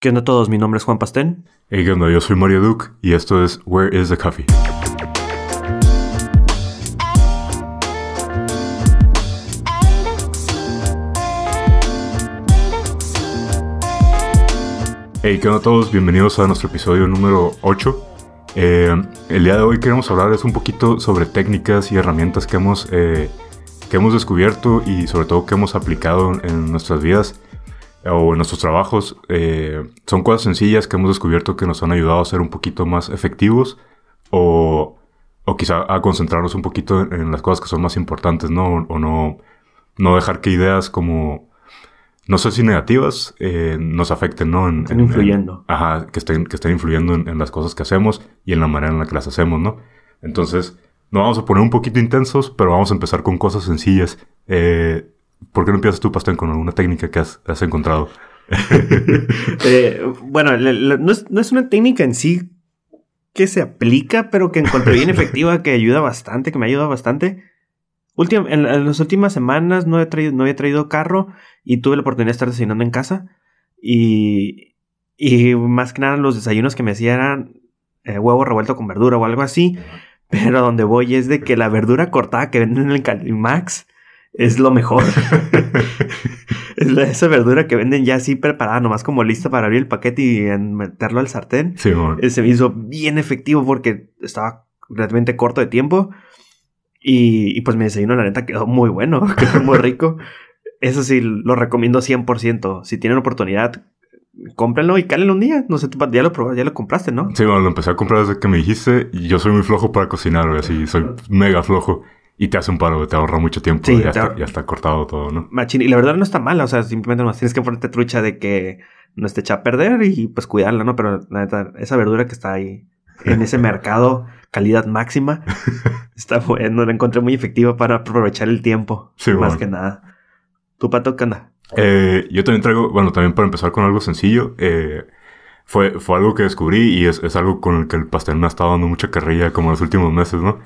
¿Qué onda a todos? Mi nombre es Juan Pastén. Hey, ¿qué onda? Yo soy Mario Duke y esto es Where is the Coffee? Hey, ¿qué onda a todos? Bienvenidos a nuestro episodio número 8. Eh, el día de hoy queremos hablarles un poquito sobre técnicas y herramientas que hemos, eh, que hemos descubierto y sobre todo que hemos aplicado en nuestras vidas o en nuestros trabajos eh, son cosas sencillas que hemos descubierto que nos han ayudado a ser un poquito más efectivos o, o quizá a concentrarnos un poquito en, las cosas que son más importantes, ¿no? O, no, no dejar que ideas como, no sé si negativas, eh, nos afecten, ¿no? En, estén influyendo. ajá, que estén, que estén influyendo en, las cosas que hacemos y en la manera en la que las hacemos, ¿no? Entonces, nos vamos a poner un poquito intensos, pero vamos a empezar con cosas sencillas. Eh, ¿Por qué no empiezas tú, Pastén, con alguna técnica que has, encontrado? Eh, bueno, no, es, una técnica en sí que se aplica, pero que encontré bien efectiva, que ayuda bastante, que me ayuda bastante. en, las últimas semanas no, he traído, no había traído carro y tuve la oportunidad de estar desayunando en casa. Y, y más que nada los desayunos que me hacían eran eh, huevo revuelto con verdura o algo así. Pero donde voy es de que la verdura cortada que venden en el Calimax es lo mejor. es esa verdura que venden ya así preparada, nomás como lista para abrir el paquete y meterlo al sartén. Sí, Se me hizo bien efectivo porque estaba realmente corto de tiempo. Y, pues mi desayuno, la neta, quedó muy bueno, quedó muy rico. Eso sí, lo recomiendo 100%. Si tienen oportunidad, cómprenlo y cálenlo un día. No sé, ya lo probaste, ya lo compraste, ¿no? Sí, bueno, lo empecé a comprar desde que me dijiste. Y yo soy muy flojo para cocinar, así, soy mega flojo. Y te hace un paro, te ahorra mucho tiempo. Sí, ya, está, ya está cortado todo, ¿no? Machín. Y la verdad no está mal, o sea, simplemente no tienes que ponerte trucha de que no esté hecha a perder y pues cuidarla, ¿no? Pero la neta, esa verdura que está ahí en ese mercado, calidad máxima, está bueno, la encontré muy efectiva para aprovechar el tiempo. Sí, más que nada. ¿Tu pato qué anda? Eh, yo también traigo, bueno, también para empezar con algo sencillo, eh, fue, fue algo que descubrí y es, es algo con el que el pastel me ha estado dando mucha carrilla como en los últimos meses, ¿no?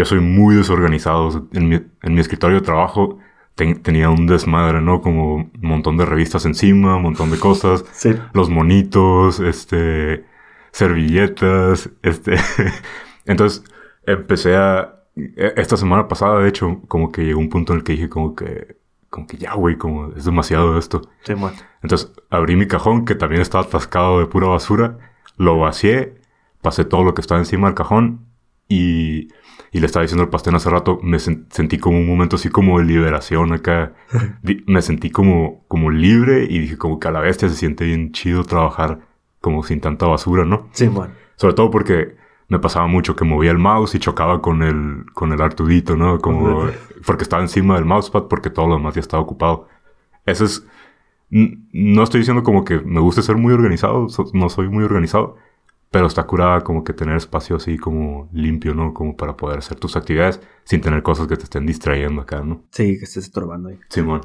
Yo soy muy desorganizado. En mi, en mi escritorio de trabajo tenía un desmadre, ¿no? Como un montón de revistas encima, un montón de cosas. Sí. Los monitos, este, servilletas, este. Entonces empecé a... E, esta semana pasada, de hecho, como que llegó un punto en el que dije como que... Como que ya, güey, como es demasiado esto. Sí, bueno. Entonces abrí mi cajón, que también estaba atascado de pura basura. Lo vacié, pasé todo lo que estaba encima del cajón y y le estaba diciendo al pastel hace rato, me sentí como un momento así como de liberación acá. me sentí como, como libre y dije como que a la bestia se siente bien chido trabajar como sin tanta basura, ¿no? Sí, bueno. Sobre todo porque me pasaba mucho que movía el mouse y chocaba con el, con el artudito, ¿no? Como, porque estaba encima del mousepad porque todo lo demás ya estaba ocupado. Eso es, no estoy diciendo como que me guste ser muy organizado, no soy muy organizado, pero está curada como que tener espacio así como limpio, ¿no? Como para poder hacer tus actividades sin tener cosas que te estén distrayendo acá, ¿no? Sí, que estés estorbando ahí. Simón.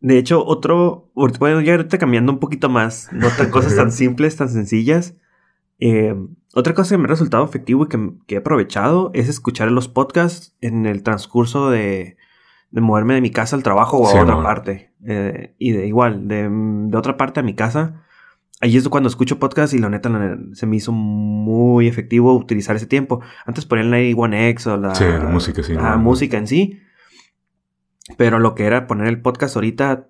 De hecho, otro, bueno, ya ahorita cambiando un poquito más, no tan cosas tan simples, tan sencillas. Eh, otra cosa que me ha resultado efectivo y que, he aprovechado es escuchar los podcasts en el transcurso de, de moverme de mi casa al trabajo o a otra parte. Eh, y de igual, de, de, otra parte a mi casa ahí es cuando escucho podcast y la neta, se me hizo muy efectivo utilizar ese tiempo. Antes ponían la One X o la, sí, la música, sí, la música en sí. Pero lo que era poner el podcast ahorita,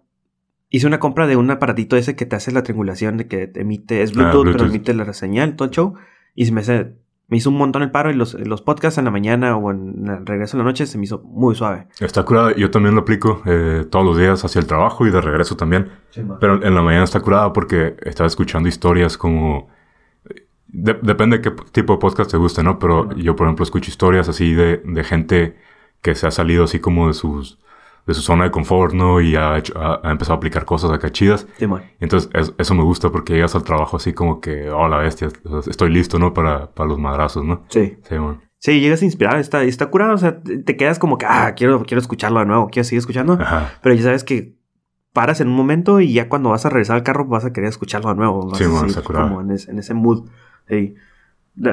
hice una compra de un aparatito ese que te hace la triangulación de que emite, es ah, Bluetooth, pero emite la señal, todo el show. Y se me hace me hizo un montón el paro y los, los podcasts en la mañana o en el regreso en la noche se me hizo muy suave. Está curada. Yo también lo aplico eh, todos los días hacia el trabajo y de regreso también. Pero en la mañana está curada porque estaba escuchando historias como... depende de qué tipo de podcast te guste, ¿no? Pero yo, por ejemplo, escucho historias así de, de gente que se ha salido así como de sus de su zona de confort, ¿no? Y ha, empezado a aplicar cosas acá chidas. Sí, Entonces, eso me gusta porque llegas al trabajo así como que, oh, la bestia, estoy listo, ¿no? Para, para los madrazos, ¿no? Sí. Sí, man. Sí, llegas a inspirar, está, está curado, o sea, te quedas como que, ah, quiero, quiero escucharlo de nuevo, quiero seguir escuchando. Ajá. Pero ya sabes que paras en un momento y ya cuando vas a regresar al carro vas a querer escucharlo de nuevo. Sí, man, está curado. Como en, ese mood. Sí.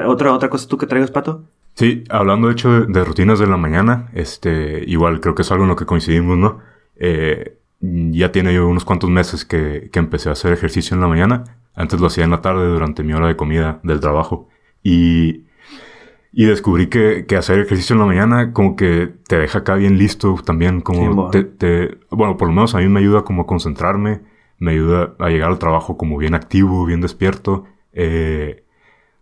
¿Otra, ¿Otra cosa tú que traigas, Pato? Sí, hablando de hecho de, rutinas de la mañana, este, igual creo que es algo en lo que coincidimos, ¿no? Eh, ya tiene yo unos cuantos meses que, que, empecé a hacer ejercicio en la mañana. Antes lo hacía en la tarde durante mi hora de comida del trabajo. Y, y descubrí que, que hacer ejercicio en la mañana como que te deja acá bien listo también. Como Sí, te, te- bueno, por lo menos a mí me ayuda como a concentrarme. Me ayuda a llegar al trabajo como bien activo, bien despierto. Eh,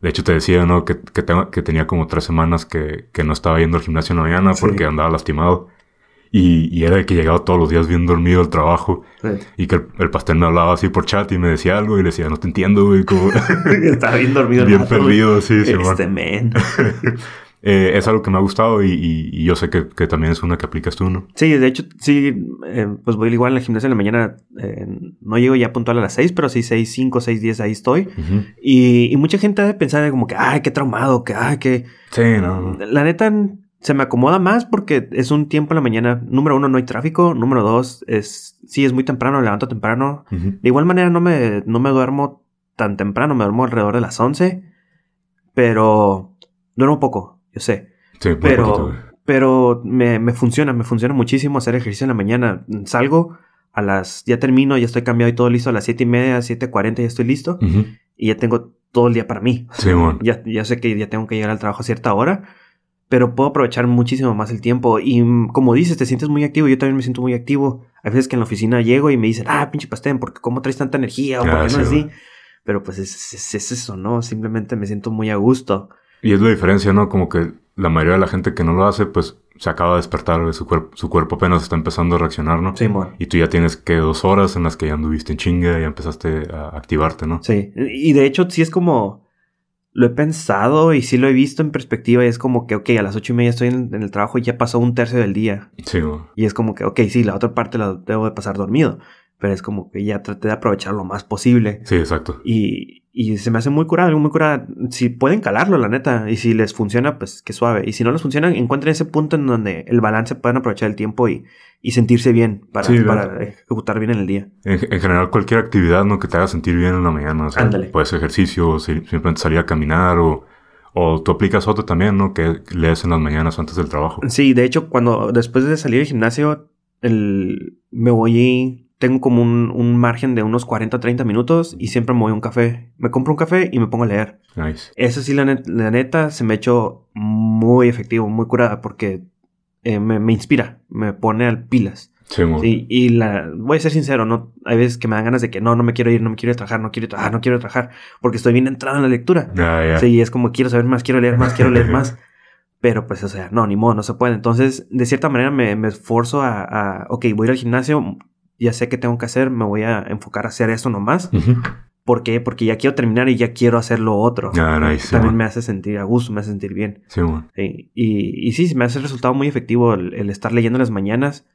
de hecho, te decía, ¿no? Que, que, que tenía como tres semanas que, que no estaba yendo al gimnasio en la mañana Sí. porque andaba lastimado. Y, y era de que llegaba todos los días bien dormido al trabajo. Y que el, el pastel me hablaba así por chat y me decía algo y le decía, no te entiendo, güey. Como... Estaba bien dormido. bien vato, güey. perdido, sí, sí, Este men. Eh, es algo que me ha gustado y, y- y yo sé que, que también es una que aplicas tú, ¿no? Sí, de hecho, sí, eh, pues voy igual al gimnasio en la mañana. eh, no llego ya puntual a las 6, pero sí 6, 5, 6, 10, ahí estoy. Y, y mucha gente debe pensar como que, ay, qué traumado, que, ay, que... Sí, no. La neta, se me acomoda más porque es un tiempo en la mañana. Número uno, no hay tráfico. Número dos, es... Sí, es muy temprano, me levanto temprano. De igual manera, no me, no me duermo tan temprano. Me duermo alrededor de las 11. Pero... Duermo poco, yo sé. Sí, Pero, pero me, me funciona, me funciona muchísimo hacer ejercicio en la mañana. Salgo a las, ya termino, ya estoy cambiado y todo listo a las siete y media, 7.40 ya estoy listo y ya tengo todo el día para mí. Sí, bueno. Ya, ya sé que ya tengo que llegar al trabajo a cierta hora, pero puedo aprovechar muchísimo más el tiempo. Y mm, como dices, te sientes muy activo. Yo también me siento muy activo. Hay veces que en la oficina llego y me dicen, ah, pinche pastel, ¿por qué cómo traes tanta energía? ¿O por Ah, qué sí, no así? güey. Pero pues es, es- es eso, ¿no? Simplemente me siento muy a gusto. Y es la diferencia, ¿no? Como que la mayoría de la gente que no lo hace, pues se acaba de despertar. Su, cuerpo su cuerpo apenas está empezando a reaccionar, ¿no? Sí, mon. Y tú ya tienes que dos horas en las que ya anduviste en chinga y ya empezaste a activarte, ¿no? Sí, y de hecho sí es como, lo he pensado y sí lo he visto en perspectiva y es como que, ok, a las ocho y media estoy en, en el trabajo y ya pasó un tercio del día. Sí, güey. Y es como que, ok, sí, la otra parte la debo de pasar dormido, pero es como que ya traté de aprovechar lo más posible. Sí, exacto. Y, y se me hace muy curada, muy curada. Si pueden calarlo, la neta, y si les funciona, pues que suave. Y si no les funciona, encuentren ese punto en donde el balance puedan aprovechar el tiempo y, y sentirse bien para, Sí, para ¿verdad? ejecutar bien en el día. En, en general, cualquier actividad, ¿no? Que te haga sentir bien en la mañana. O sea, Ándale. puede ser ejercicio, simplemente salir a caminar, o, o tú aplicas otro también, ¿no? Que lees en las mañanas antes del trabajo. Sí, de hecho, cuando después de salir del gimnasio, el, me voy, tengo como un, un margen de unos 40 o 30 minutos y siempre me voy a un café. Me compro un café y me pongo a leer. Nice. Eso sí, la, net- la neta, se me ha hecho muy efectivo, muy curada, porque eh, me, me inspira, me pone al pilas. Sí, y la, voy a ser sincero, no, hay veces que me dan ganas de que no, no me quiero ir, no me quiero ir a trabajar, no quiero ir a trabajar, no quiero ir a trabajar, porque estoy bien entrado en la lectura. Sí, es como quiero saber más, quiero leer más, quiero leer más. Pero pues, o sea, no, ni modo, no se puede. Entonces, de cierta manera me, me esforzo a, a, ok, voy a ir al gimnasio, ya sé qué tengo que hacer, me voy a enfocar a hacer eso nomás. Ujú. ¿Por qué? Porque ya quiero terminar y ya quiero hacer lo otro. Ah, nice, También sí, me hace sentir a gusto, me hace sentir bien. Sí, Sí, Y, y sí, me hace resultado muy efectivo el, el estar leyendo en las mañanas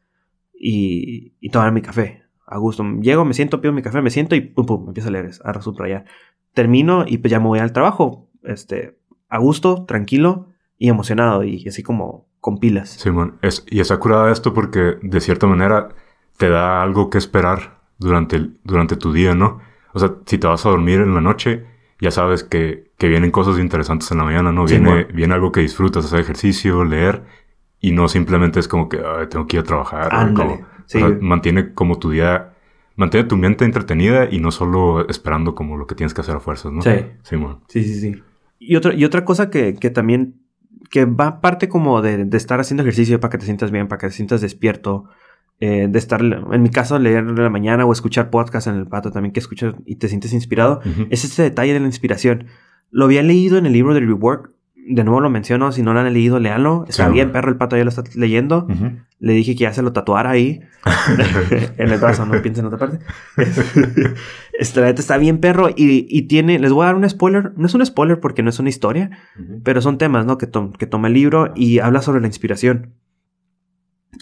y, y tomar mi café. A gusto. Llego, me siento, pido mi café, me siento y pum, pum, empiezo a leer. Ahora allá. Termino y pues ya me voy al trabajo. Este, a gusto, tranquilo y emocionado y así como con pilas. Simón, es, y está curada esto porque de cierta manera te da algo que esperar durante, el- durante tu día, ¿no? O sea, si te vas a dormir en la noche, ya sabes que, que vienen cosas interesantes en la mañana, ¿no? Viene, Simón. viene algo que disfrutas, hacer ejercicio, leer, y no simplemente es como que "Ay, tengo que ir a trabajar. o Ándale, como- sí. o sea, mantiene como tu día, mantiene tu mente entretenida y no solo esperando como lo que tienes que hacer a fuerzas, ¿no? Sí. Simón. Sí, sí, sí. Y otra, y otra cosa que, que también, que va parte como de, de estar haciendo ejercicio para que te sientas bien, para que te sientas despierto, eh, de estar, en mi caso, leer en la mañana o escuchar podcast en el pato también que escuchas y te sientes inspirado, es este detalle de la inspiración. Lo había leído en el libro de Rework, de nuevo lo menciono, si no lo han leído, léanlo. Está bien, perro, el pato ya lo está leyendo. Le dije que ya se lo tatuara ahí. en el brazo, no piensen en otra parte. Esta neta está bien, perro. Y, y tiene, les voy a dar un spoiler. No es un spoiler porque no es una historia, pero son temas, ¿no? Que, to- que toma el libro y habla sobre la inspiración.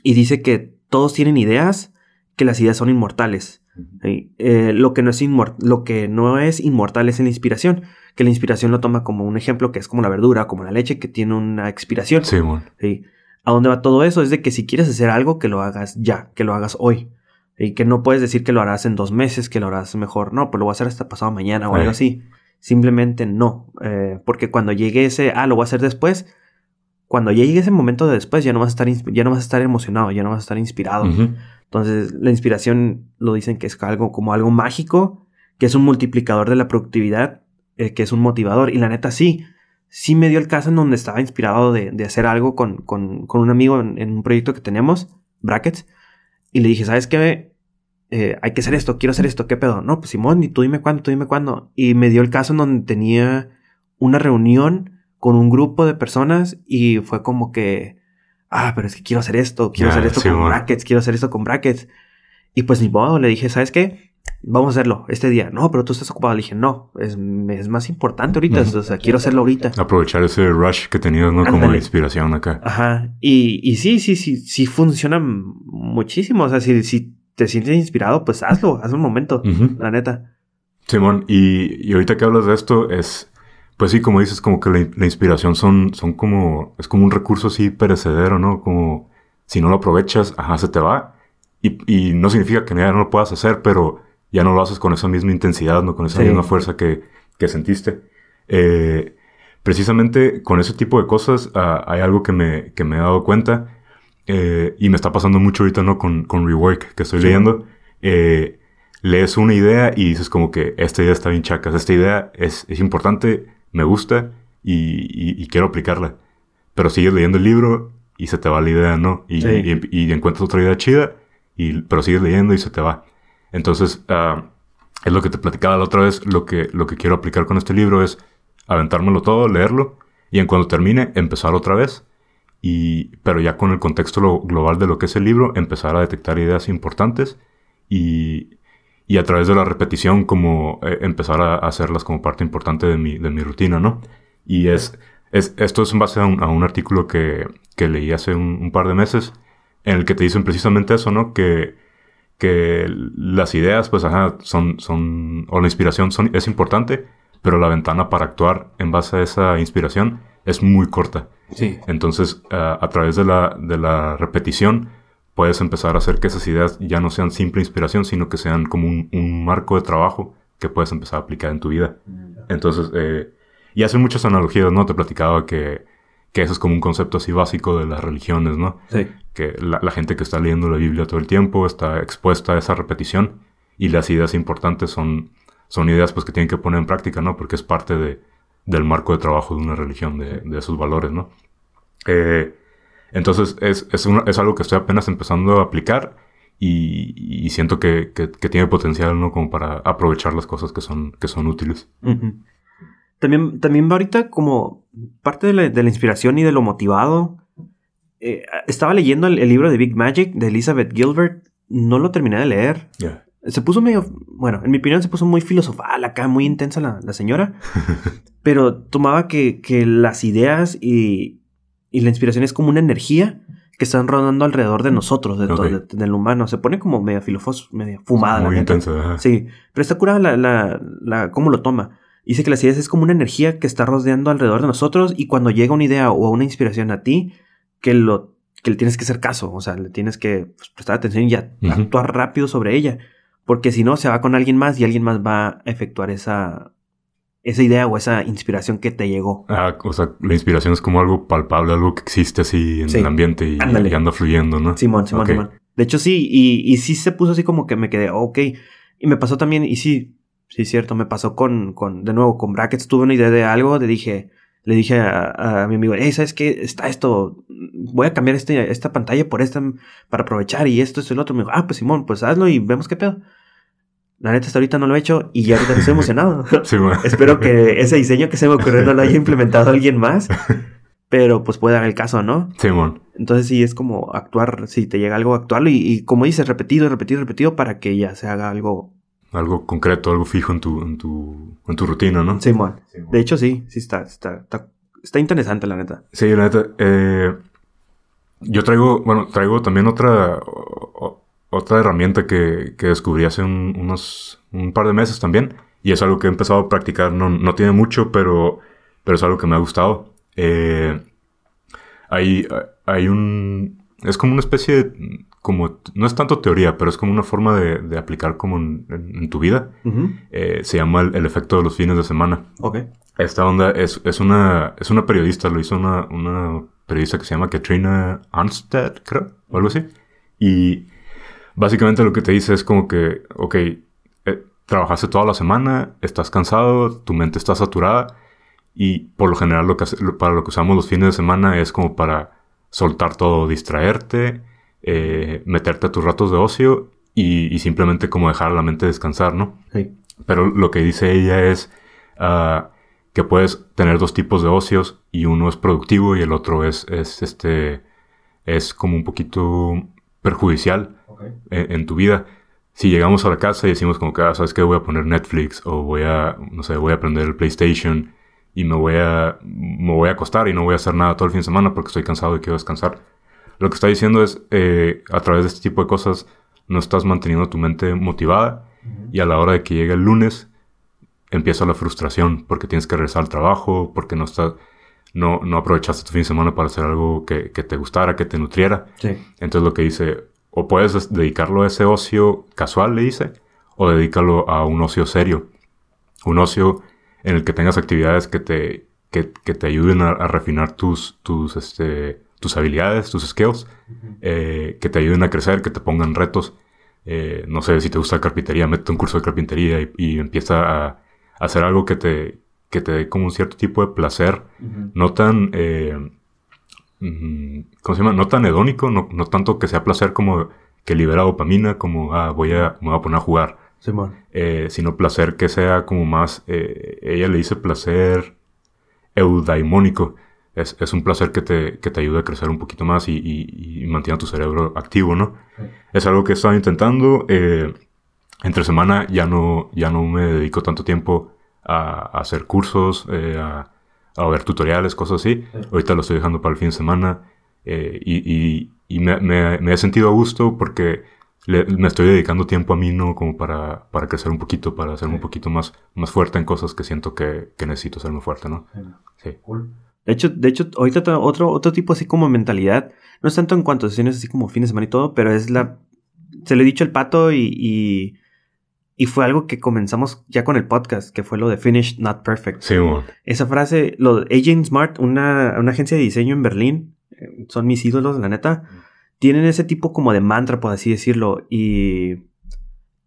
Y dice que todos tienen ideas, que las ideas son inmortales. ¿sí? Eh, lo, que no es lo que no es inmortal es la inspiración. Que la inspiración lo toma como un ejemplo que es como la verdura, como la leche, que tiene una expiración. Simón. ¿sí? ¿A dónde va todo eso? Es de que si quieres hacer algo, que lo hagas ya, que lo hagas hoy. Y que no puedes decir que lo harás en dos meses, que lo harás mejor. No, pues lo voy a hacer hasta pasado mañana o algo así. Simplemente no. Eh, porque cuando llegue ese, ah, lo voy a hacer después. Cuando ya llegue ese momento de después, ya no vas a estar, ya no vas a estar emocionado, ya no vas a estar inspirado. Entonces, la inspiración lo dicen que es algo como algo mágico que es un multiplicador de la productividad, eh, que es un motivador. Y la neta sí, sí me dio el caso en donde estaba inspirado de, hacer algo con, un amigo en, un proyecto que tenemos, Brackets, y le dije, ¿sabes qué? Eh, hay que hacer esto, quiero hacer esto, ¿qué pedo? No, pues Simón, y tú dime cuándo, tú dime cuándo. Y me dio el caso en donde tenía una reunión con un grupo de personas y fue como que, ah, pero es que quiero hacer esto, quiero hacer esto con brackets, quiero hacer esto con brackets. Y pues ni modo, le dije, ¿sabes qué? Vamos a hacerlo este día. No, pero tú estás ocupado. Le dije, no, es, más importante ahorita. O sea, quiero hacerlo ahorita. Aprovechar ese rush que tenías, ¿no? Como la inspiración acá. Ajá. Y, y sí, sí, sí, sí funciona muchísimo. O sea, si, si te sientes inspirado, pues hazlo, hazlo un momento, la neta. Simón, y, y ahorita que hablas de esto, es pues sí, como dices, como que la, inspiración son, son como, es como un recurso así perecedero, ¿no? Como si no lo aprovechas, ajá, se te va. Y, y no significa que ya no lo puedas hacer, pero ya no lo haces con esa misma intensidad, ¿no? Con esa misma fuerza que, que sentiste. Eh, precisamente con ese tipo de cosas ah, hay algo que me, que me he dado cuenta eh, y me está pasando mucho ahorita, ¿no? Con, con Rework que estoy leyendo. Eh, lees una idea y dices como que esta idea está bien chacas, esta idea es, es importante, me gusta y, quiero aplicarla. Pero sigues leyendo el libro y se te va la idea, ¿no? Y, y, encuentras otra idea chida, y, pero sigues leyendo y se te va. Entonces, ah, es lo que te platicaba la otra vez, lo que, lo que quiero aplicar con este libro es aventármelo todo, leerlo, y en cuando termine, empezar otra vez. Y, pero ya con el contexto global de lo que es el libro, empezar a detectar ideas importantes y, y a través de la repetición como eh, empezar a, hacerlas como parte importante de mi, de mi rutina, ¿no? Y es, es, esto es en base a un, artículo que, que, leí hace un, par de meses en el que te dicen precisamente eso, ¿no? Que, que las ideas, pues, ajá, son, son, o la inspiración son, es importante, pero la ventana para actuar en base a esa inspiración es muy corta. Sí. Entonces, a través de la, de la repetición, puedes empezar a hacer que esas ideas ya no sean simple inspiración, sino que sean como un, marco de trabajo que puedes empezar a aplicar en tu vida. Entonces, eh, y hacen muchas analogías, ¿no? Te platicaba que, que, eso es como un concepto así básico de las religiones, ¿no? Sí. Que la, gente que está leyendo la Biblia todo el tiempo está expuesta a esa repetición y las ideas importantes son, son ideas pues que tienen que poner en práctica, ¿no? Porque es parte de, del marco de trabajo de una religión, de, de esos valores, ¿no? Eh, entonces es, es, es algo que estoy apenas empezando a aplicar y, siento que, que, tiene potencial, ¿no? Como para aprovechar las cosas que son, que son útiles. También, también ahorita como parte de la, de la inspiración y de lo motivado. Eh, estaba leyendo el, libro de Big Magic de Elizabeth Gilbert. No lo terminé de leer. Se puso medio, bueno, en mi opinión se puso muy filosofal acá, muy intensa la, la señora. pero tomaba que, que las ideas y, y la inspiración es como una energía que están rodando alrededor de nosotros, de, del humano. Se pone como media filofos, media fumada. Muy intensa. Sí, pero está curada la, la, la, cómo lo toma. Dice que las ideas es como una energía que está rodeando alrededor de nosotros y cuando llega una idea o una inspiración a ti, que lo que le tienes que hacer caso, o sea, le tienes que pues, prestar atención y actuar rápido sobre ella, porque si no se va con alguien más y alguien más va a efectuar esa esa idea o esa inspiración que te llegó. Ah, o sea, la inspiración es como algo palpable, algo que existe así en el ambiente y, anda fluyendo, ¿no? Simón, Simón, Simón. De hecho, sí, y, y, sí se puso así como que me quedé, ok. Y me pasó también, y sí, sí, cierto, me pasó con, con de nuevo, con Brackets, tuve una idea de algo, le dije, le dije a, mi amigo, hey, ¿sabes qué? Está esto, voy a cambiar este, esta pantalla por esta para aprovechar y esto, esto y lo otro. Me dijo, ah, pues Simón, pues hazlo y vemos qué pedo. La neta, hasta ahorita no lo he hecho y ya ahorita estoy emocionado. Espero que ese diseño que se me ocurrió no lo haya implementado alguien más. Pero pues puede dar el caso, ¿no? Sí, Entonces sí es como actuar, si te llega algo, actuarlo y, y, como dices, repetido, repetido, repetido para que ya se haga algo. Algo concreto, algo fijo en tu, en tu, en tu rutina, ¿no? Sí, De hecho, sí, sí está, está, está, interesante, la neta. Sí, la neta. Eh, yo traigo, bueno, traigo también otra, otra herramienta que, que descubrí hace unos un par de meses también. Y es algo que he empezado a practicar. No, no tiene mucho, pero, pero es algo que me ha gustado. Eh, hay, hay un... Es como una especie de... Como, no es tanto teoría, pero es como una forma de, de aplicar como en, tu vida. Eh, se llama el, efecto de los fines de semana. Ok. Esta onda es, es, una, es una periodista, lo hizo una, una periodista que se llama Katrina Arnstead, creo, o algo así. Y básicamente lo que te dice es como que, ok, eh, trabajaste toda la semana, estás cansado, tu mente está saturada y por lo general lo que para lo que usamos los fines de semana es como para soltar todo, distraerte, eh, meterte a tus ratos de ocio y, simplemente como dejar la mente descansar, ¿no? Sí. Pero lo que dice ella es ah, que puedes tener dos tipos de ocios y uno es productivo y el otro es, es este, es como un poquito perjudicial en, tu vida. Si llegamos a la casa y decimos como que, ah, ¿sabes qué? Voy a poner Netflix o voy a, no sé, voy a aprender el PlayStation y me voy a, me voy a acostar y no voy a hacer nada todo el fin de semana porque estoy cansado y quiero descansar. Lo que está diciendo es, eh, a través de este tipo de cosas, no estás manteniendo tu mente motivada y a la hora de que llegue el lunes empieza la frustración porque tienes que regresar al trabajo, porque no estás, no, no aprovechaste tu fin de semana para hacer algo que, que te gustara, que te nutriera. Entonces lo que dice, o puedes dedicarlo a ese ocio casual, le dice, o dedícalo a un ocio serio. Un ocio en el que tengas actividades que te, que, que te ayuden a, refinar tus, tus, este, tus habilidades, tus skills, eh, que te ayuden a crecer, que te pongan retos. Eh, no sé, si te gusta la carpintería, mete un curso de carpintería y, empieza a, hacer algo que te, que te dé como un cierto tipo de placer, no tan, eh, ¿cómo se llama? No tan hedónico, no, no, tanto que sea placer como que libera dopamina, como, ah, voy a, me voy a poner a jugar. Eh, sino placer que sea como más, eh, ella le dice placer eudaimónico. Es, es un placer que te, que te ayuda a crecer un poquito más y, y, mantiene tu cerebro activo, ¿no? Es algo que he estado intentando. Eh, entre semana ya no, ya no me dedico tanto tiempo a, hacer cursos, a, a, ver tutoriales, cosas así. Ahorita lo estoy dejando para el fin de semana eh, y, y, me, me, he sentido a gusto porque me estoy dedicando tiempo a mí, ¿no? Como para, para crecer un poquito, para ser un poquito más, más fuerte en cosas que siento que, que necesito ser muy fuerte, ¿no? Sí. De hecho, de hecho, ahorita otro, otro tipo así como mentalidad, no es tanto en cuanto a sesiones así como fines de semana y todo, pero es la... Se le he dicho al pato y y fue algo que comenzamos ya con el podcast, que fue lo de Finished Not Perfect. Sí, bueno. Esa frase, lo de Agent Smart, una, una, agencia de diseño en Berlín, eh, son mis ídolos, la neta, tienen ese tipo como de mantra, por así decirlo, y,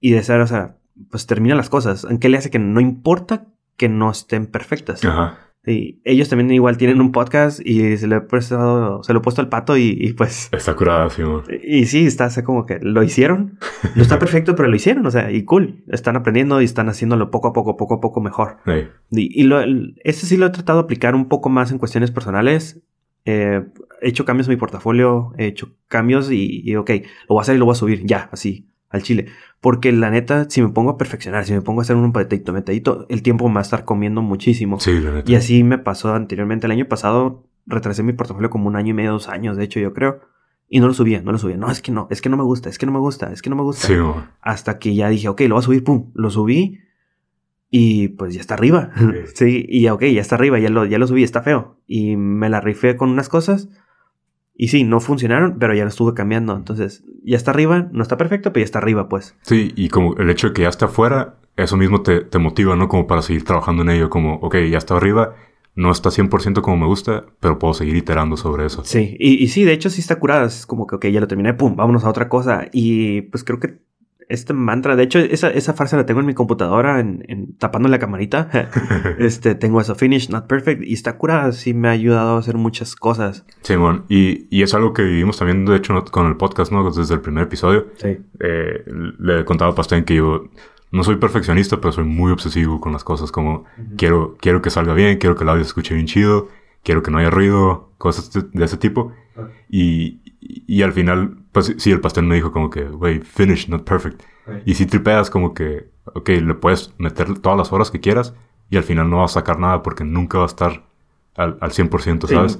y de ser, o sea, pues termina las cosas. ¿En qué le hace que no importa que no estén perfectas? Ajá. Sí, ellos también igual tienen un podcast y se lo he prestado, se lo he puesto al pato y, pues... Está curada, sí, Y, sí, está como que lo hicieron. No está perfecto, pero lo hicieron, o sea, y cool. Están aprendiendo y están haciéndolo poco a poco, poco a poco mejor. Y, y lo, este sí lo he tratado de aplicar un poco más en cuestiones personales. Eh, he hecho cambios en mi portafolio, he hecho cambios y, y, ok, lo voy a hacer y lo voy a subir, ya, así al chile. Porque la neta, si me pongo a perfeccionar, si me pongo a hacer un patito, metadito, el tiempo me va a estar comiendo muchísimo. Sí, la neta. Y así me pasó anteriormente. El año pasado retrasé mi portafolio como un año y medio, dos años, de hecho, yo creo. Y no lo subía, no lo subía. No, es que no, es que no me gusta, es que no me gusta, es que no me gusta. Sí, Hasta que ya dije, ok, lo voy a subir, pum, lo subí. Y pues ya está arriba. sí, y ok, ya está arriba, ya lo, ya lo subí, está feo. Y me la rifé con unas cosas y sí, no funcionaron, pero ya lo estuve cambiando. Entonces, ya está arriba, no está perfecto, pero ya está arriba, pues. Sí, y como el hecho de que ya está afuera, eso mismo te, te motiva, ¿no? Como para seguir trabajando en ello, como, ok, ya está arriba, no está 100% como me gusta, pero puedo seguir iterando sobre eso. Sí, y, y sí, de hecho sí está curada. Es como que, ok, ya lo terminé, pum, vámonos a otra cosa. Y pues creo que este mantra, de hecho, esa, esa frase la tengo en mi computadora, en, en tapando la camarita. este, tengo eso, finish, not perfect, y está curada, sí me ha ayudado a hacer muchas cosas. Sí, bueno, y, y es algo que vivimos también, de hecho, con el podcast, ¿no? Desde el primer episodio. Sí. Eh, le he contado a Pastén que yo no soy perfeccionista, pero soy muy obsesivo con las cosas, como quiero, quiero que salga bien, quiero que el audio se escuche bien chido, quiero que no haya ruido, cosas de, ese tipo. Y, y al final, pues sí, el pastel me dijo como que, wey, finish, not perfect. Y si tripeas como que, ok, le puedes meter todas las horas que quieras y al final no vas a sacar nada porque nunca va a estar al, al 100%, ¿sabes?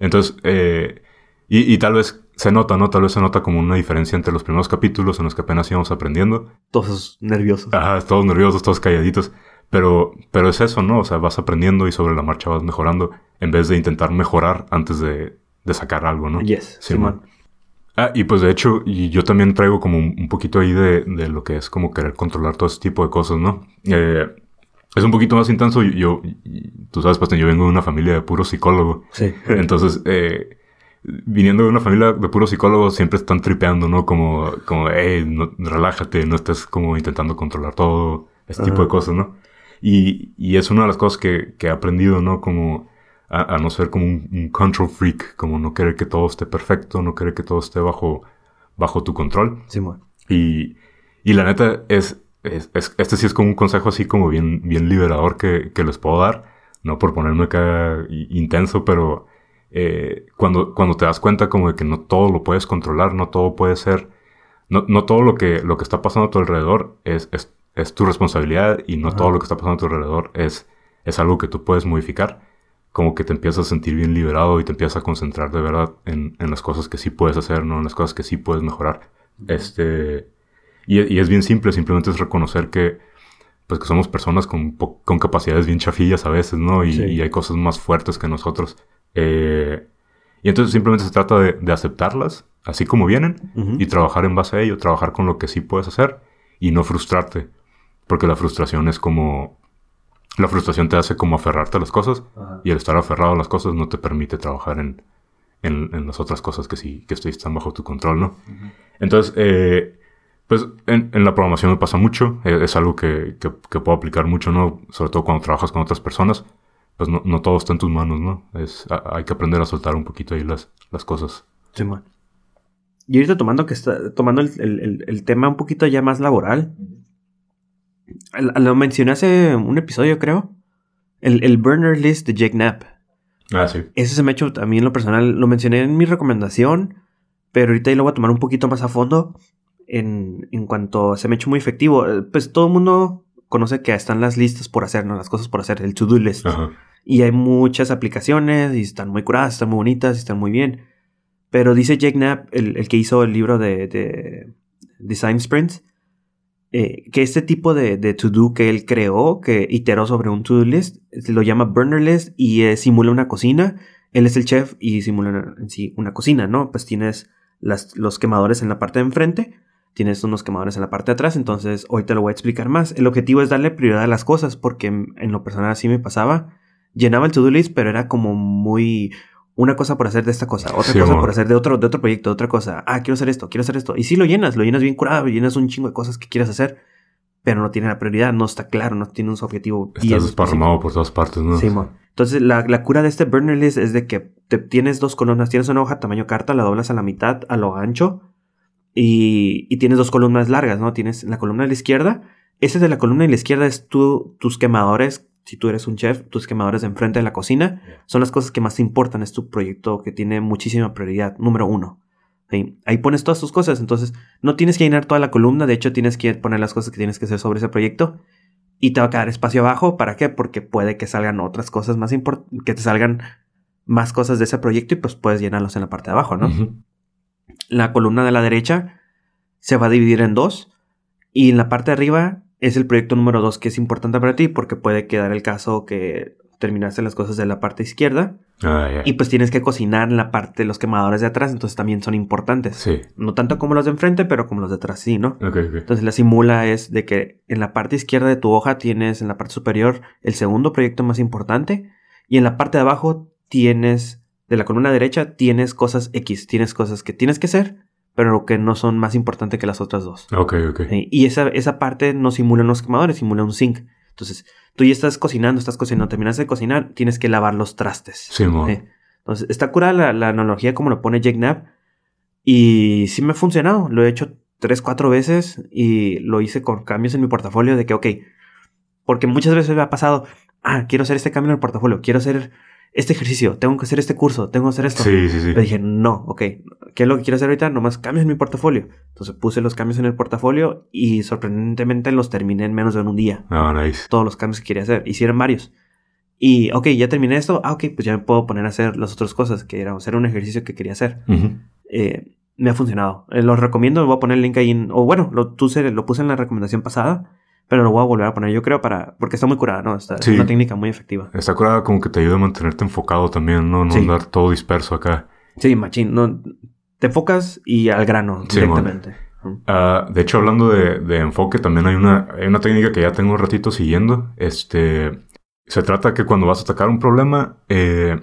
Entonces, eh, y, y, tal vez se nota, ¿no? Tal vez se nota como una diferencia entre los primeros capítulos en los que apenas íbamos aprendiendo. Todos nerviosos. Ajá, todos nerviosos, todos calladitos. Pero, pero es eso, ¿no? O sea, vas aprendiendo y sobre la marcha vas mejorando en vez de intentar mejorar antes de, de sacar algo, ¿no? Yes, sí, man. Ah, y pues de hecho, y yo también traigo como un, poquito ahí de, de, lo que es como querer controlar todo ese tipo de cosas, ¿no? Eh, es un poquito más intenso. Yo, tú sabes, pues yo vengo de una familia de puro psicólogo. Sí. Entonces, eh, viniendo de una familia de puros psicólogos, siempre están tripeando, ¿no? Como, como, hey, no, relájate, no estés como intentando controlar todo, este tipo de cosas, ¿no? Y, y, es una de las cosas que, que he aprendido, ¿no? Como a, no ser como un, control freak, como no querer que todo esté perfecto, no querer que todo esté bajo, bajo tu control. Sí, y, y la neta es, es, este sí es como un consejo así como bien, bien liberador que, que les puedo dar, no por ponerme acá intenso, pero eh, cuando, cuando te das cuenta como de que no todo lo puedes controlar, no todo puede ser, no, no todo lo que, lo que está pasando a tu alrededor es, es, es tu responsabilidad y no todo lo que está pasando a tu alrededor es, es algo que tú puedes modificar, como que te empiezas a sentir bien liberado y te empiezas a concentrar de verdad en, en las cosas que sí puedes hacer, ¿no? En las cosas que sí puedes mejorar. Este, y, y, es bien simple, simplemente es reconocer que, pues que somos personas con, con capacidades bien chafillas a veces, ¿no? Y, y hay cosas más fuertes que nosotros. Eh, y entonces simplemente se trata de, aceptarlas así como vienen y trabajar en base a ello, trabajar con lo que sí puedes hacer y no frustrarte. Porque la frustración es como... La frustración te hace como aferrarte a las cosas y el estar aferrado a las cosas no te permite trabajar en, en, las otras cosas que sí que están bajo tu control, ¿no? Entonces, eh, pues en, la programación me pasa mucho, eh, es algo que, que, que, puedo aplicar mucho, ¿no? Sobre todo cuando trabajas con otras personas pues no, no, todo está en tus manos, ¿no? Es, hay que aprender a soltar un poquito ahí las, las cosas. Sí, man. Y ahorita tomando que está, tomando el, el, tema un poquito ya más laboral. Lo mencioné hace un episodio, creo. El, burner list de Jake Knapp. Ah, sí. Ese se me ha hecho también lo personal. Lo mencioné en mi recomendación. Pero ahorita ahí lo voy a tomar un poquito más a fondo. En, en cuanto se me ha hecho muy efectivo. Pues todo el mundo conoce que están las listas por hacer, ¿no? Las cosas por hacer, el to-do list. Y hay muchas aplicaciones y están muy curadas, están muy bonitas y están muy bien. Pero dice Jake Knapp, el, que hizo el libro de, Design Sprints, eh, que este tipo de, to-do que él creó, que iteró sobre un to-do list, lo llama burner list y eh, simula una cocina. Él es el chef y simula en sí una cocina, ¿no? Pues tienes los quemadores en la parte de enfrente tienes unos quemadores en la parte de atrás, entonces hoy te lo voy a explicar más. El objetivo es darle prioridad a las cosas, porque en lo personal así me pasaba. Llenaba el to-do list, pero era como muy una cosa por hacer de esta cosa, otra cosa por hacer de otro, de otro proyecto, otra cosa. Ah, quiero hacer esto, quiero hacer esto. Y si lo llenas, lo llenas bien curado, llenas un chingo de cosas que quieres hacer, pero no tiene la prioridad, no está claro, no tiene un objetivo. Estás desparramado por todas partes, ¿no? Sí, Entonces, la, la, cura de este burner list es de que te, tienes dos columnas, tienes una hoja tamaño carta, la doblas a la mitad, a lo ancho, y, tienes dos columnas largas, ¿no? Tienes la columna de la izquierda. Esa de la columna de la izquierda es tu, tus quemadores. Si tú eres un chef, tus quemadores de enfrente de la cocina son las cosas que más te importan. Es tu proyecto que tiene muchísima prioridad. Número uno. Ahí pones todas tus cosas. Entonces, no tienes que llenar toda la columna. De hecho, tienes que poner las cosas que tienes que hacer sobre ese proyecto. Y te va a quedar espacio abajo. ¿Para qué? Porque puede que salgan otras cosas más importantes. Que te salgan más cosas de ese proyecto y pues puedes llenarlos en la parte de abajo, ¿no? la columna de la derecha se va a dividir en dos y en la parte de arriba es el proyecto número dos que es importante para ti porque puede quedar el caso que terminaste las cosas de la parte izquierda ah, y pues tienes que cocinar en la parte de los quemadores de atrás, entonces también son importantes. Sí. No tanto como los de enfrente, pero como los de atrás, sí, ¿no? Entonces la simula es de que en la parte izquierda de tu hoja tienes en la parte superior el segundo proyecto más importante y en la parte de abajo tienes de la columna derecha tienes cosas X, tienes cosas que tienes que hacer, pero que no son más importantes que las otras dos. Ok, ok. Y esa, esa parte no simula unos quemadores, simula un zinc. Entonces, tú ya estás cocinando, estás cocinando, terminas de cocinar, tienes que lavar los trastes. Sí, Entonces, está curada la, analogía como lo pone Jake Knapp. Y sí me ha funcionado. Lo he hecho tres, cuatro veces y lo hice con cambios en mi portafolio de que, ok, porque muchas veces me ha pasado, ah, quiero hacer este cambio en el portafolio, quiero hacer este ejercicio, tengo que hacer este curso, tengo que hacer esto. Sí, sí, sí. Le dije, no, ok, ¿qué es lo que quiero hacer ahorita? Nomás cambios en mi portafolio. Entonces puse los cambios en el portafolio y sorprendentemente los terminé en menos de un día. Ah, nice. Todos los cambios que quería hacer. Hicieron varios. Y, ok, ya terminé esto. Ah, ok, pues ya me puedo poner a hacer las otras cosas, que era hacer un ejercicio que quería hacer. Eh, me ha funcionado. Eh, los recomiendo, voy a poner el link ahí. En, o bueno, lo, lo puse en la recomendación pasada. Pero lo voy a volver a poner, yo creo, para. Porque está muy curada, ¿no? Está, Es una técnica muy efectiva. Está curada como que te ayuda a mantenerte enfocado también, ¿no? No andar todo disperso acá. Sí, machín. No, te enfocas y al grano directamente. Ah, de hecho, hablando de, enfoque, también hay una, hay una técnica que ya tengo un ratito siguiendo. Este. Se trata que cuando vas a atacar un problema, eh,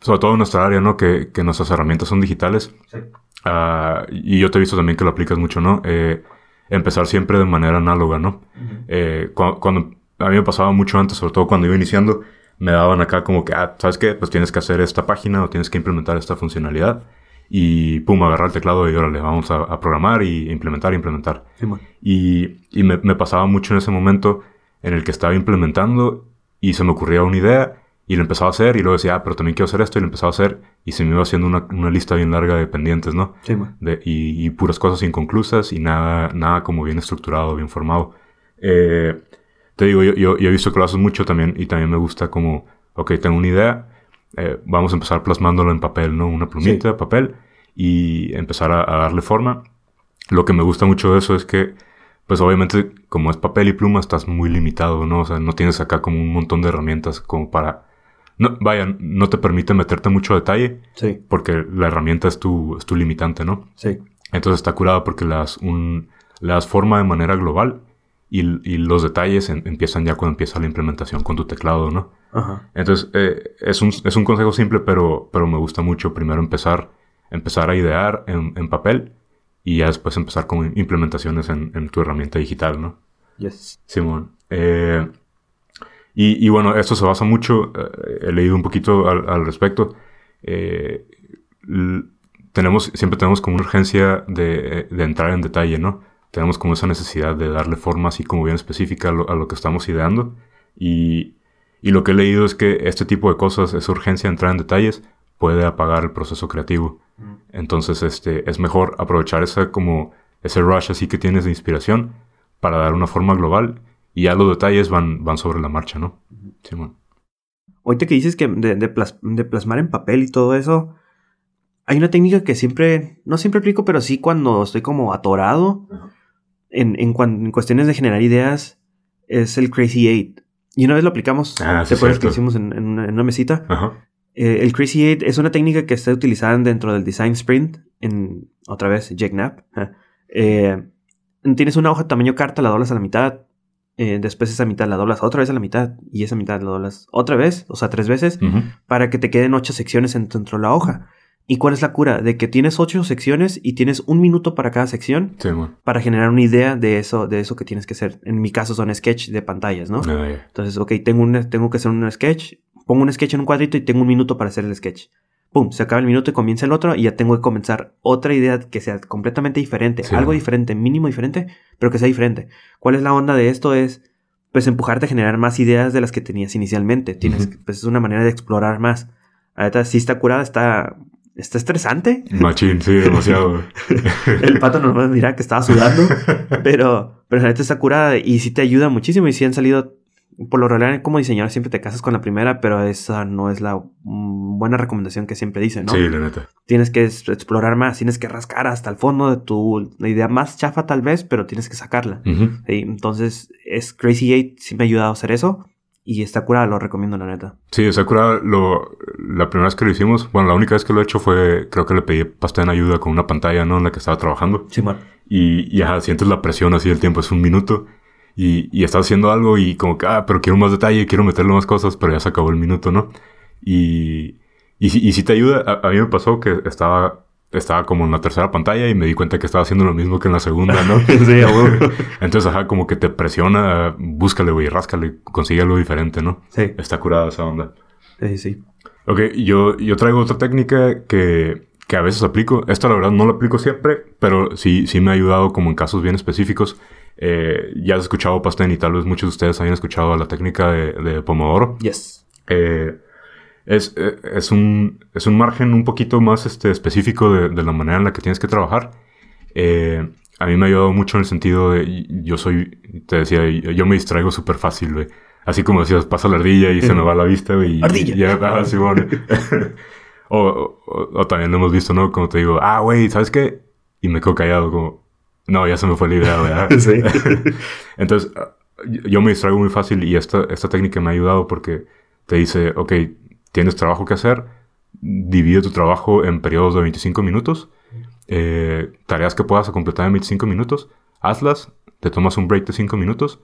sobre todo en nuestra área, ¿no? Que, que nuestras herramientas son digitales. Sí. Ah, y yo te he visto también que lo aplicas mucho, ¿no? Eh, empezar siempre de manera análoga, ¿no? Eh, cuando, a mí me pasaba mucho antes, sobre todo cuando iba iniciando, me daban acá como que, ah, ¿sabes qué? Pues tienes que hacer esta página o tienes que implementar esta funcionalidad. Y pum, agarrar el teclado y órale, vamos a, programar y implementar, implementar. y, y me, me, pasaba mucho en ese momento en el que estaba implementando y se me ocurría una idea y lo empezaba a hacer y luego decía, ah, pero también quiero hacer esto y lo empezaba a hacer y se me iba haciendo una, una lista bien larga de pendientes, ¿no? Sí, de, y, y, puras cosas inconclusas y nada, nada como bien estructurado, bien formado. Eh, te digo, yo, yo, he visto que lo haces mucho también y también me gusta como, ok, tengo una idea, eh, vamos a empezar plasmándolo en papel, ¿no? Una plumita de papel y empezar a, a darle forma. Lo que me gusta mucho de eso es que pues obviamente como es papel y pluma estás muy limitado, ¿no? O sea, no tienes acá como un montón de herramientas como para... No, vaya, no te permite meterte mucho detalle. Sí. Porque la herramienta es tu, es tu limitante, ¿no? Sí. Entonces está curada porque le das, un, le das forma de manera global y, y los detalles empiezan ya cuando empieza la implementación con tu teclado, ¿no? Ajá. Entonces eh, es, un, es un consejo simple, pero, pero me gusta mucho primero empezar, empezar a idear en, en papel y ya después empezar con implementaciones en, tu herramienta digital, ¿no? Yes. Simón. Eh, y, bueno, esto se basa mucho, eh, he leído un poquito al, respecto. Eh, tenemos, siempre tenemos como una urgencia de, entrar en detalle, ¿no? Tenemos como esa necesidad de darle forma así como bien específica a lo, que estamos ideando. Y, y, lo que he leído es que este tipo de cosas, esa urgencia de entrar en detalles, puede apagar el proceso creativo. Entonces, este, es mejor aprovechar ese como, ese rush así que tienes de inspiración para dar una forma global y ya los detalles van, van sobre la marcha, ¿no? Sí, bueno. Ahorita que dices que de, plasmar en papel y todo eso, hay una técnica que siempre, no siempre aplico, pero sí cuando estoy como atorado en, en, cuestiones de generar ideas, es el Crazy Eight. Y una vez lo aplicamos, ah, ¿te acuerdas que lo hicimos en, en, una mesita? Ajá. Eh, el Crazy Eight es una técnica que está utilizada dentro del Design Sprint, en otra vez, JackNap. Eh, tienes una hoja tamaño carta, la doblas a la mitad, eh, después esa mitad la doblas otra vez a la mitad y esa mitad la doblas otra vez, o sea, tres veces, para que te queden ocho secciones dentro de la hoja. ¿Y cuál es la cura? De que tienes ocho secciones y tienes un minuto para cada sección para generar una idea de eso, de eso que tienes que hacer. En mi caso son sketch de pantallas, ¿no? Ah, Entonces, ok, tengo, un, tengo que hacer un sketch, pongo un sketch en un cuadrito y tengo un minuto para hacer el sketch. Pum, se acaba el minuto y comienza el otro y ya tengo que comenzar otra idea que sea completamente diferente, algo diferente, mínimo diferente, pero que sea diferente. ¿Cuál es la onda de esto? Es pues empujarte a generar más ideas de las que tenías inicialmente. Tienes, pues es una manera de explorar más. Ahorita sí está curada, está está estresante. Machín, sí, demasiado. el pato nos dirá que estaba sudando, pero, pero la neta está curada y sí te ayuda muchísimo y sí han salido por lo regular como diseñador siempre te casas con la primera, pero esa no es la mm, buena recomendación que siempre dicen, ¿no? Sí, la neta. Tienes que explorar más, tienes que rascar hasta el fondo de tu idea más chafa tal vez, pero tienes que sacarla. Entonces, es Crazy Eight sí me ha ayudado a hacer eso. Y está curada, lo recomiendo, la neta. Sí, está curada. Lo, la primera vez que lo hicimos, bueno, la única vez que lo he hecho fue, creo que le pedí pasta en ayuda con una pantalla, ¿no? En la que estaba trabajando. Sí, man. Y, y sientes la presión así el tiempo, es un minuto y, y estás haciendo algo y como que, ah, pero quiero más detalle, quiero meterle más cosas, pero ya se acabó el minuto, ¿no? Y, y, y si te ayuda, a, mí me pasó que estaba, estaba como en la tercera pantalla y me di cuenta que estaba haciendo lo mismo que en la segunda, ¿no? sí, Entonces, ajá, como que te presiona, búscale, güey, ráscale, consigue algo diferente, ¿no? Sí. Está curada esa onda. Sí, sí. Ok, yo, yo traigo otra técnica que, que a veces aplico. Esta la verdad no la aplico siempre, pero sí, sí me ha ayudado como en casos bien específicos. Eh, ya has escuchado Pastén y tal vez muchos de ustedes hayan escuchado la técnica de, Pomodoro. Yes. Eh, es, eh, es, un, es un margen un poquito más este, específico de, la manera en la que tienes que trabajar. a mí me ha ayudado mucho en el sentido de, yo soy, te decía, yo me distraigo súper fácil, güey. Así como decías, pasa la ardilla y se me va la vista, güey. Ardilla. Y, ah, o, o, también lo hemos visto, ¿no? Como te digo, ah, güey, ¿sabes qué? Y me quedo callado, como, no, ya se me fue la idea, ¿verdad? sí. Entonces, yo me distraigo muy fácil y esta, esta técnica me ha ayudado porque te dice, ok, tienes trabajo que hacer, divide tu trabajo en periodos de 25 minutos, eh, tareas que puedas completar en 25 minutos, hazlas, te tomas un break de 5 minutos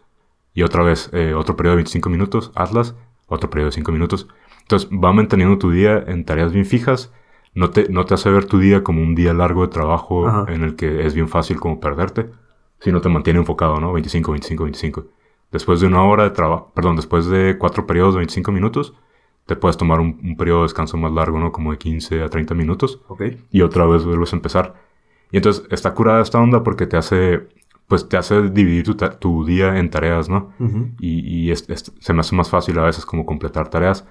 y otra vez eh, otro periodo de 25 minutos, hazlas, otro periodo de 5 minutos. Entonces va manteniendo tu día en tareas bien fijas. No te, no te hace ver tu día como un día largo de trabajo Ajá. en el que es bien fácil como perderte, sino te mantiene enfocado, ¿no? 25, 25, 25. Después de una hora de trabajo, perdón, después de cuatro periodos de 25 minutos, te puedes tomar un, un periodo de descanso más largo, ¿no? Como de 15 a 30 minutos Ok. y otra vez vuelves a empezar. Y entonces está curada esta onda porque te hace, pues te hace dividir tu, tu día en tareas, ¿no? Y, y es- es- se me hace más fácil a veces como completar tareas.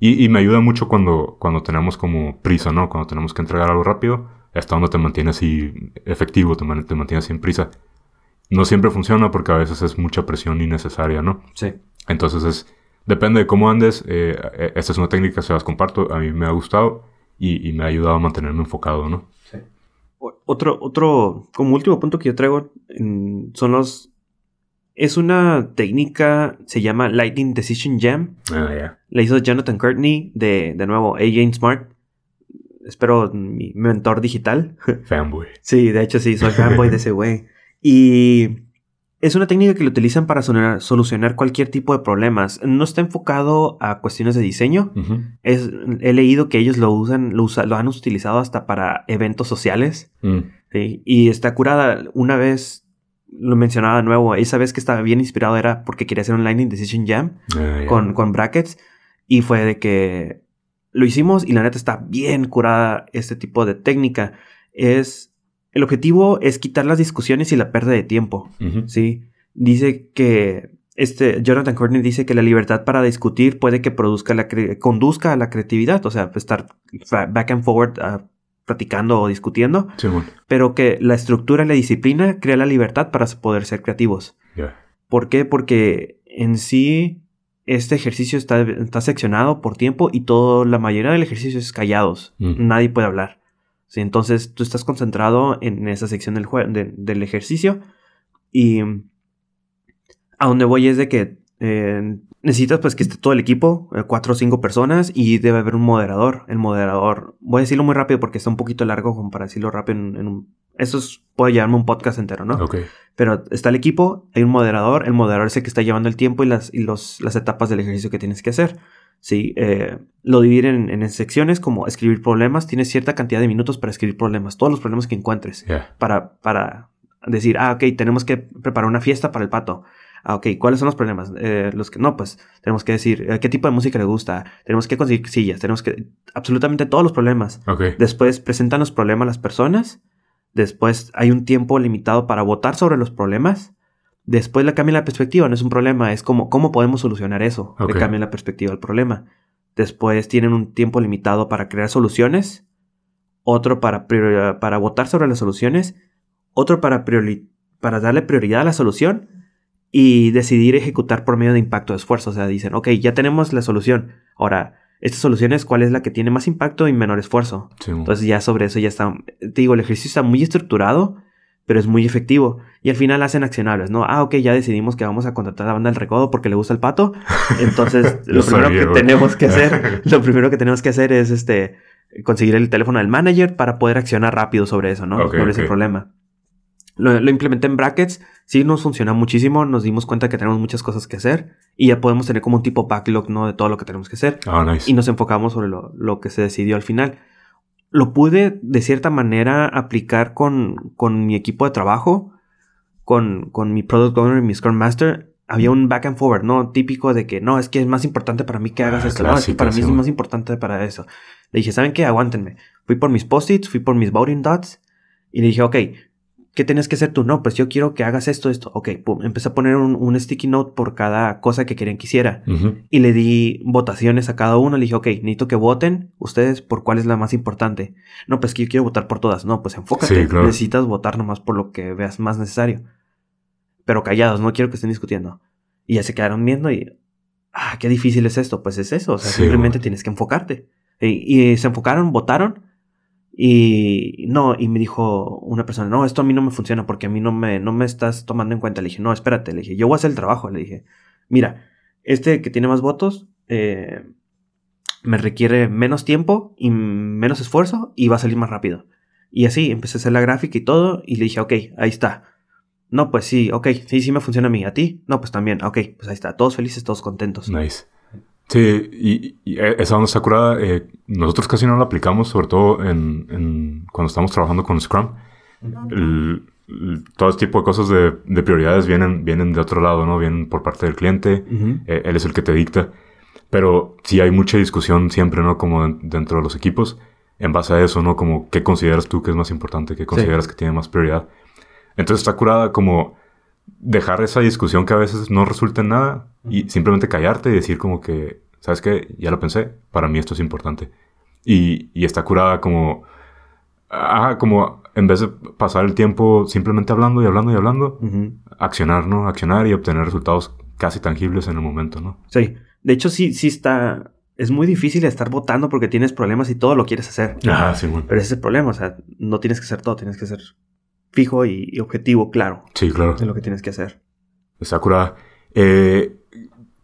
Y, y me ayuda mucho cuando, cuando tenemos como prisa, ¿no? Cuando tenemos que entregar algo rápido. Esta onda te mantiene así efectivo, te, man- te mantiene así en prisa. No siempre funciona porque a veces es mucha presión innecesaria, ¿no? Sí. Entonces es, depende de cómo andes. eh, eh, esta es una técnica se las comparto. A mí me ha gustado y, y me ha ayudado a mantenerme enfocado, ¿no? O- Otro, otro, como último punto que yo traigo mm, son los. Es una técnica, se llama Lightning Decision Jam. Ah, ya. La hizo Jonathan Courtney de, de nuevo, A. Smart. Espero mi mentor digital. Fanboy. Sí, de hecho sí, soy fanboy de ese güey. Y es una técnica que lo utilizan para solucionar, solucionar cualquier tipo de problemas. No está enfocado a cuestiones de diseño. Es, he leído que ellos lo usan, lo, usa- lo han utilizado hasta para eventos sociales. Mm. ¿sí? Y está curada. Una vez lo mencionaba de nuevo. Esa vez que estaba bien inspirado era porque quería hacer un Lightning Decision Jam Ah, con, con brackets. Y fue de que lo hicimos y la neta está bien curada este tipo de técnica. Es. El objetivo es quitar las discusiones y la pérdida de tiempo. Sí. Dice que. Este, Jonathan Courtney dice que la libertad para discutir puede que produzca la conduzca a la creatividad, o sea, estar back and forward platicando o discutiendo, pero que la estructura y la disciplina crea la libertad para poder ser creativos. ¿Por qué? Porque en sí este ejercicio está, está seccionado por tiempo y todo, la mayoría del ejercicio es callados. Mm. Nadie puede hablar. Sí, entonces tú estás concentrado en esa sección del, de- del ejercicio y a donde voy es de que eh, necesitas pues que esté todo el equipo, eh, cuatro o cinco personas y debe haber un moderador. El moderador, voy a decirlo muy rápido porque está un poquito largo como para decirlo rápido en, en un... Eso es- puede llevarme un podcast entero, ¿no? Ok. Pero está el equipo, hay un moderador, el moderador es el que está llevando el tiempo y las, y los, las etapas del ejercicio que tienes que hacer. Sí, eh, lo dividen en, en secciones como escribir problemas, tienes cierta cantidad de minutos para escribir problemas, todos los problemas que encuentres, para, para decir, ah, ok, tenemos que preparar una fiesta para el pato. Ah, ok, ¿cuáles son los problemas? Eh, los que no, pues tenemos que decir eh, qué tipo de música le gusta, tenemos que conseguir sillas, tenemos que... absolutamente todos los problemas. Ok. Después presentan los problemas a las personas. Después hay un tiempo limitado para votar sobre los problemas. Después le cambian la perspectiva, no es un problema, es como cómo podemos solucionar eso. Le cambian la perspectiva al problema. Después tienen un tiempo limitado para crear soluciones. Otro para, para votar sobre las soluciones. Otro para, priori- para darle prioridad a la solución. Y decidir ejecutar por medio de impacto de esfuerzo. O sea, dicen, ok, ya tenemos la solución. Ahora, esta solución es cuál es la que tiene más impacto y menor esfuerzo. Entonces ya sobre eso ya está, te digo, el ejercicio está muy estructurado, pero es muy efectivo. Y al final hacen accionables, ¿no? Ah, ok, ya decidimos que vamos a contratar a la banda del recodo porque le gusta el pato. Entonces, lo primero sabía, que güey. tenemos que hacer, lo primero que tenemos que hacer es este conseguir el teléfono del manager para poder accionar rápido sobre eso, ¿no? Ok, sobre ese ok. problema. Lo, lo implementé en brackets, sí nos funciona muchísimo, nos dimos cuenta que tenemos muchas cosas que hacer y ya podemos tener como un tipo backlog, ¿no? De todo lo que tenemos que hacer Ah, nice. y nos enfocamos sobre lo, lo que se decidió al final. Lo pude de cierta manera aplicar con, con mi equipo de trabajo, con, con mi Product Owner y mi Scrum Master. Había un back and forward, ¿no? Típico de que no, es que es más importante para mí que hagas Ah, esto. No, es que para mí es más importante para eso. Le dije, ¿saben qué? Aguántenme. Fui por mis post-its, fui por mis voting dots y le dije, ok, ¿qué tienes que hacer tú? No, pues yo quiero que hagas esto, esto. Ok, pum, empecé a poner un, un sticky note por cada cosa que querían que hiciera y le di votaciones a cada uno. Le dije, ok, necesito que voten ustedes por cuál es la más importante. No, pues que yo quiero votar por todas. No, pues enfócate. Sí, claro. Necesitas votar nomás por lo que veas más necesario. Pero callados, no quiero que estén discutiendo. Y ya se quedaron viendo y, ah, qué difícil es esto. Pues es eso, o sea, Sí, simplemente tienes que enfocarte. Y, y se enfocaron, votaron. Y no, y me dijo una persona, no, esto a mí no me funciona porque a mí no me, no me estás tomando en cuenta. Le dije, no, espérate, le dije, yo voy a hacer el trabajo. Le dije, mira, este que tiene más votos eh, me requiere menos tiempo y menos esfuerzo y va a salir más rápido. Y así empecé a hacer la gráfica y todo y le dije, ok, ahí está. No, pues sí, ok, sí, sí me funciona a mí. ¿A ti? No, pues también, ok, pues ahí está. Todos felices, todos contentos. Nice. Sí, y, y esa onda está curada. Eh, nosotros casi no la aplicamos, sobre todo en, en cuando estamos trabajando con Scrum. El- el- todo este tipo de cosas de, de prioridades vienen, vienen de otro lado, ¿no? Vienen por parte del cliente. Eh, él es el que te dicta. Pero sí hay mucha discusión siempre, ¿no? Como den- dentro de los equipos, en base a eso, ¿no? Como qué consideras tú que es más importante, qué consideras que tiene más prioridad. Entonces está curada como dejar esa discusión que a veces no resulta en nada y simplemente callarte y decir como que, ¿sabes qué? Ya lo pensé, para mí esto es importante. Y, y está curada como, ah, como en vez de pasar el tiempo simplemente hablando y hablando y hablando, Ujú. accionar, ¿no? Accionar y obtener resultados casi tangibles en el momento, ¿no? Sí. De hecho, sí, sí está. Es muy difícil estar votando porque tienes problemas y todo lo quieres hacer. Ah, sí, bueno. Pero ese es el problema. O sea, no tienes que hacer todo, tienes que ser fijo y, y objetivo, claro, Sí, claro. de lo que tienes que hacer. Está curada. Eh,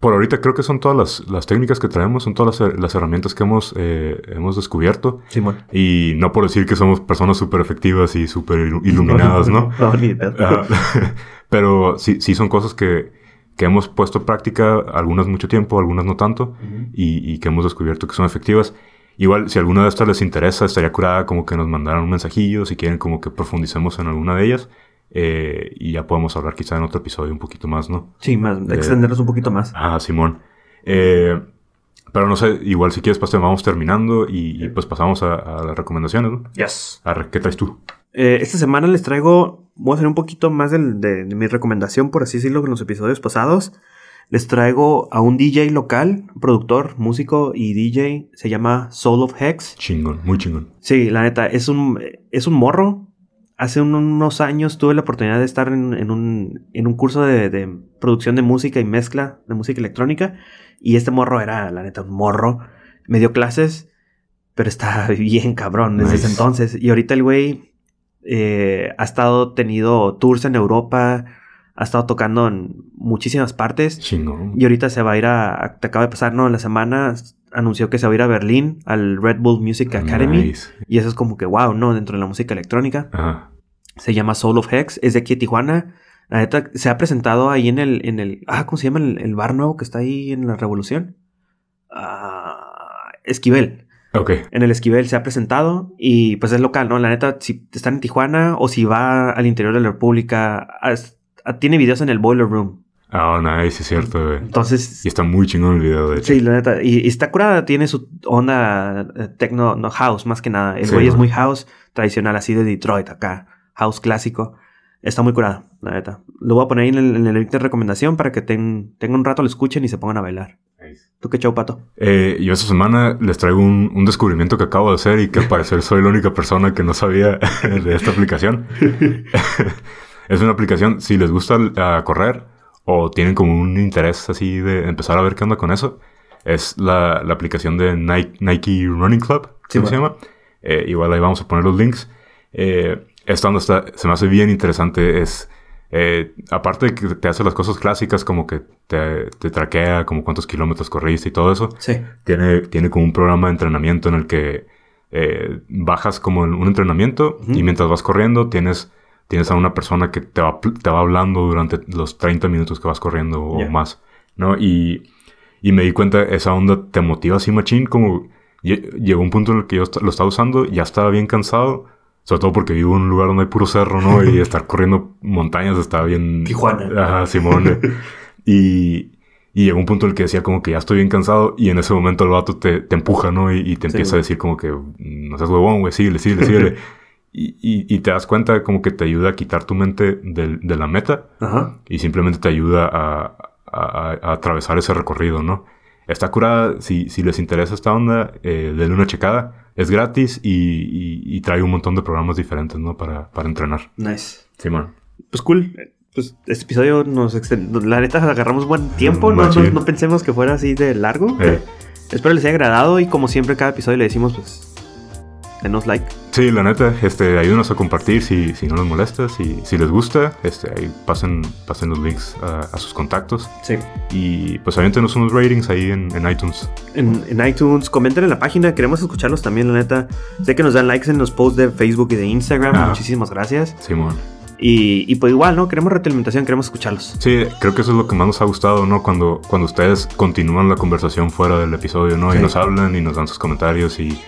por ahorita creo que son todas las, las técnicas que traemos, son todas las, las herramientas que hemos, eh, hemos descubierto. Simón. Y no por decir que somos personas súper efectivas y súper ilu- iluminadas, ¿no? No, ni pero sí, sí son cosas que, que hemos puesto en práctica, algunas mucho tiempo, algunas no tanto, y, y que hemos descubierto que son efectivas. Igual, si alguna de estas les interesa, estaría curada como que nos mandaran un mensajillo, si quieren como que profundicemos en alguna de ellas, eh, y ya podemos hablar quizá en otro episodio un poquito más, ¿no? Sí, más, Eh, extendernos un poquito más. Ah, Simón. Eh, pero no sé, igual si quieres, pues te vamos terminando y, y, pues pasamos a, a las recomendaciones, ¿no? Yes. Arre, ¿qué traes tú? Eh, esta semana les traigo, voy a hacer un poquito más del- de, de mi recomendación, por así decirlo, en los episodios pasados. Les traigo a un DJ local, productor, músico y DJ, se llama Soul of Hex. Chingón, muy chingón. Sí, la neta, es un, es un morro. Hace un- unos años tuve la oportunidad de estar en, en un, en un curso de, de producción de música y mezcla de música electrónica. Y este morro era, la neta, un morro. Me dio clases, pero está bien cabrón desde ese Nice. entonces. Y ahorita el güey eh, ha estado tenido tours en Europa, ha estado tocando en muchísimas partes. Chingón. Y ahorita se va a ir a, te acaba de pasar, ¿no? En la semana anunció que se va a ir a Berlín, al Red Bull Music Academy. Nice. Y eso es como que wow, ¿no? Dentro de la música electrónica. Ajá. Se llama Soul of Hex, es de aquí de Tijuana. La neta, se ha presentado ahí en el, en el, ah, ¿cómo se llama el, el bar nuevo que está ahí en la Revolución? Ah, Esquivel. Ok. En el Esquivel se ha presentado y pues es local, ¿no? La neta, si están en Tijuana o si va al interior de la República, ah, tiene videos en el Boiler Room. Ah, nice, es cierto, güey. Entonces, Y está muy chingón el video, de hecho. Sí, la neta. Y, y está curada, tiene su onda eh, techno, no house, más que nada. El Sí, güey es muy house tradicional, así de Detroit, acá. House clásico. Está muy curada, la neta. Lo voy a poner ahí en el, en el link de recomendación para que ten- tengan un rato, lo escuchen y se pongan a bailar. ¿Tú qué chau, pato? Eh, yo esta semana les traigo un, un descubrimiento que acabo de hacer y que al parecer soy la única persona que no sabía de esta aplicación. es una aplicación, si les gusta ah, correr o tienen como un interés así de empezar a ver qué onda con eso, es la, la aplicación de Nike, Nike Running Club, Sí, ¿cómo se llama? Eh, igual ahí vamos a poner los links. Eh, esta onda está, se me hace bien interesante. Es, eh, aparte de que te hace las cosas clásicas, como que te, te traquea como cuántos kilómetros corriste y todo eso, Sí. tiene, tiene como un programa de entrenamiento en el que eh, bajas como en un entrenamiento y mientras vas corriendo tienes, tienes a una persona que te va, te va hablando durante los 30 minutos que vas corriendo o Ya. más, ¿no? Y, y me di cuenta, esa onda te motiva así machín, como lle- llegó un punto en el que yo lo estaba usando, ya estaba bien cansado, sobre todo porque vivo en un lugar donde hay puro cerro, ¿no? Y estar corriendo montañas estaba bien... Tijuana. Ajá, Simón. y, y llegó un punto en el que decía como que ya estoy bien cansado y en ese momento el vato te, te empuja, ¿no? Y, y te Sí, empieza güey. a decir como que no seas huevón, güey, síguele, síguele, síguele. y, y, y te das cuenta como que te ayuda a quitar tu mente del- de la meta Ajá. y simplemente te ayuda a, a- a atravesar ese recorrido, ¿no? Está curada, si, si les interesa esta onda, eh, denle una checada. Es gratis y, y- y trae un montón de programas diferentes, ¿no? Para, para entrenar. Nice. Simón. Pues cool. Pues este episodio nos extend- La neta agarramos buen tiempo. No, no, no pensemos que fuera así de largo. Eh, Espero les haya agradado y como siempre cada episodio le decimos pues denos like. Sí, la neta, este, ayúdenos a compartir si, si no les molesta, si, si les gusta, este, ahí pasen, pasen los links a, a sus contactos Sí. y pues aviéntenos unos ratings ahí en, en iTunes. En, en iTunes, comenten en la página, queremos escucharlos también, la neta. Sé que nos dan likes en los posts de Facebook y de Instagram, Ah. muchísimas gracias. Simón. Y, pues igual, ¿no? Queremos retroalimentación, queremos escucharlos. Sí, creo que eso es lo que más nos ha gustado, ¿no? Cuando, cuando ustedes continúan la conversación fuera del episodio, ¿no? Y nos hablan y nos dan sus comentarios y,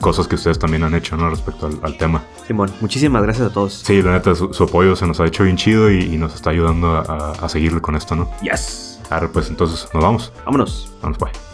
cosas que ustedes también han hecho, ¿no? Respecto al, tema. Simón, muchísimas gracias a todos. Sí, la neta, su, apoyo se nos ha hecho bien chido y, nos está ayudando a, a, seguirle con esto, ¿no? Yes. Ahora pues entonces nos vamos. Vámonos. Vamos, pues.